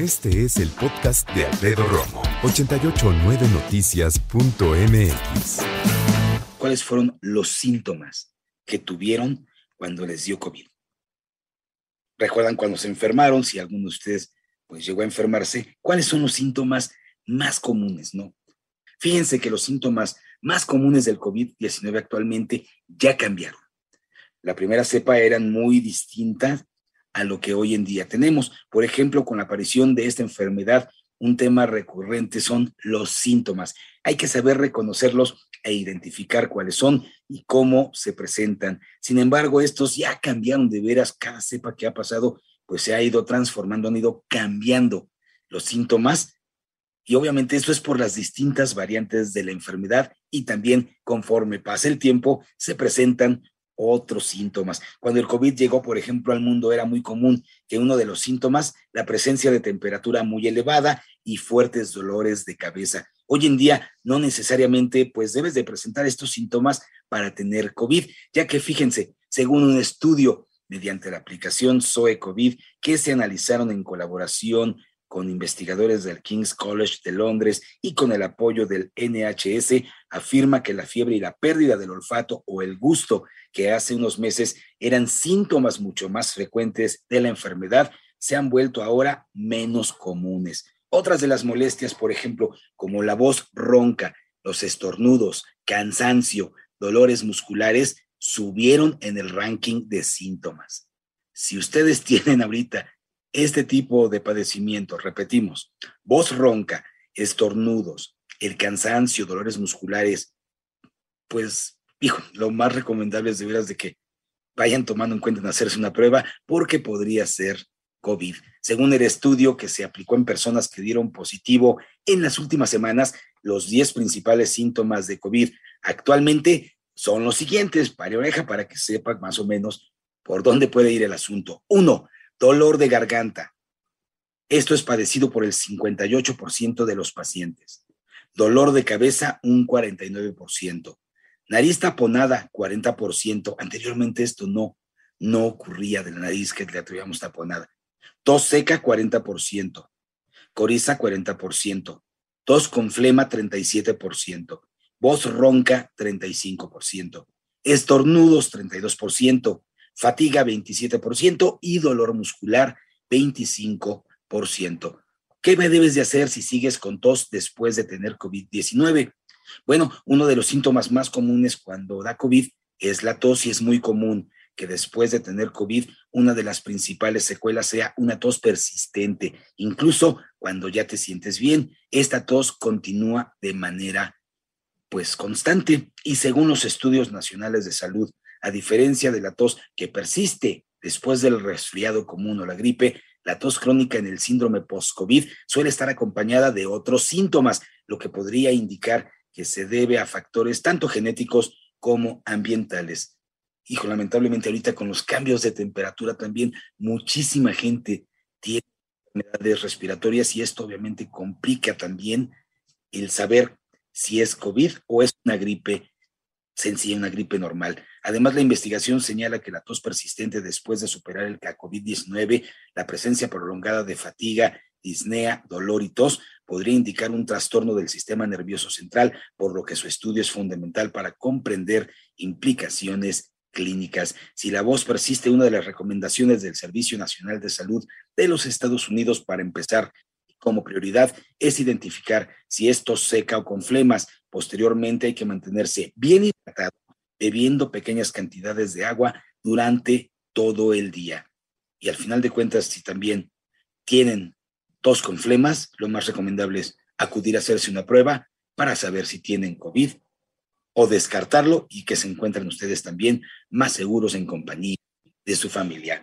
Este es el podcast de Alfredo Romo, 889noticias.mx. ¿Cuáles fueron los síntomas que tuvieron cuando les dio COVID? ¿Recuerdan cuando se enfermaron? Si alguno de ustedes pues llegó a enfermarse, ¿cuáles son los síntomas más comunes, no? Fíjense que los síntomas más comunes del COVID-19 actualmente ya cambiaron. La primera cepa eran muy distintas a lo que hoy en día tenemos. Por ejemplo, con la aparición de esta enfermedad, un tema recurrente son los síntomas. Hay que saber reconocerlos e identificar cuáles son y cómo se presentan. Sin embargo, estos ya cambiaron de veras. Cada cepa que ha pasado, pues se ha ido transformando, han ido cambiando los síntomas. Y obviamente esto es por las distintas variantes de la enfermedad y también conforme pasa el tiempo se presentan otros síntomas. Cuando el COVID llegó, por ejemplo, al mundo era muy común que uno de los síntomas, la presencia de temperatura muy elevada y fuertes dolores de cabeza. Hoy en día no necesariamente pues debes de presentar estos síntomas para tener COVID, ya que fíjense, según un estudio mediante la aplicación SOE COVID que se analizaron en colaboración con investigadores del King's College de Londres y con el apoyo del NHS, afirma que la fiebre y la pérdida del olfato o el gusto que hace unos meses eran síntomas mucho más frecuentes de la enfermedad, se han vuelto ahora menos comunes. Otras de las molestias, por ejemplo, como la voz ronca, los estornudos, cansancio, dolores musculares, subieron en el ranking de síntomas. Si ustedes tienen ahorita este tipo de padecimiento, repetimos, voz ronca, estornudos, el cansancio, dolores musculares, pues, hijo, lo más recomendable es de veras de que vayan tomando en cuenta en hacerse una prueba porque podría ser COVID. Según el estudio que se aplicó en personas que dieron positivo en las últimas semanas, los 10 principales síntomas de COVID actualmente son los siguientes, para oreja, para que sepan más o menos por dónde puede ir el asunto. Uno, dolor de garganta. Esto es padecido por el 58% de los pacientes. Dolor de cabeza, un 49%. Nariz taponada, 40%. Anteriormente esto no, no ocurría de la nariz que la tuviéramos taponada. Tos seca, 40%. Coriza, 40%. Tos con flema, 37%. Voz ronca, 35%. Estornudos, 32% fatiga 27% y dolor muscular 25%. ¿Qué debes de hacer si sigues con tos después de tener COVID-19? Bueno, uno de los síntomas más comunes cuando da COVID es la tos y es muy común que después de tener COVID, una de las principales secuelas sea una tos persistente. Incluso cuando ya te sientes bien, esta tos continúa de manera pues constante y según los estudios nacionales de salud a diferencia de la tos que persiste después del resfriado común o la gripe, la tos crónica en el síndrome post-COVID suele estar acompañada de otros síntomas, lo que podría indicar que se debe a factores tanto genéticos como ambientales. Hijo, lamentablemente ahorita con los cambios de temperatura también muchísima gente tiene enfermedades respiratorias y esto obviamente complica también el saber si es COVID o es una gripe sencilla, una gripe normal. Además, la investigación señala que la tos persistente después de superar el COVID-19, la presencia prolongada de fatiga, disnea, dolor y tos podría indicar un trastorno del sistema nervioso central, por lo que su estudio es fundamental para comprender implicaciones clínicas. Si la voz persiste, una de las recomendaciones del Servicio Nacional de Salud de los Estados Unidos para empezar como prioridad es identificar si es tos seca o con flemas. Posteriormente hay que mantenerse bien hidratado bebiendo pequeñas cantidades de agua durante todo el día. Y al final de cuentas, si también tienen tos con flemas, lo más recomendable es acudir a hacerse una prueba para saber si tienen COVID o descartarlo y que se encuentren ustedes también más seguros en compañía de su familia.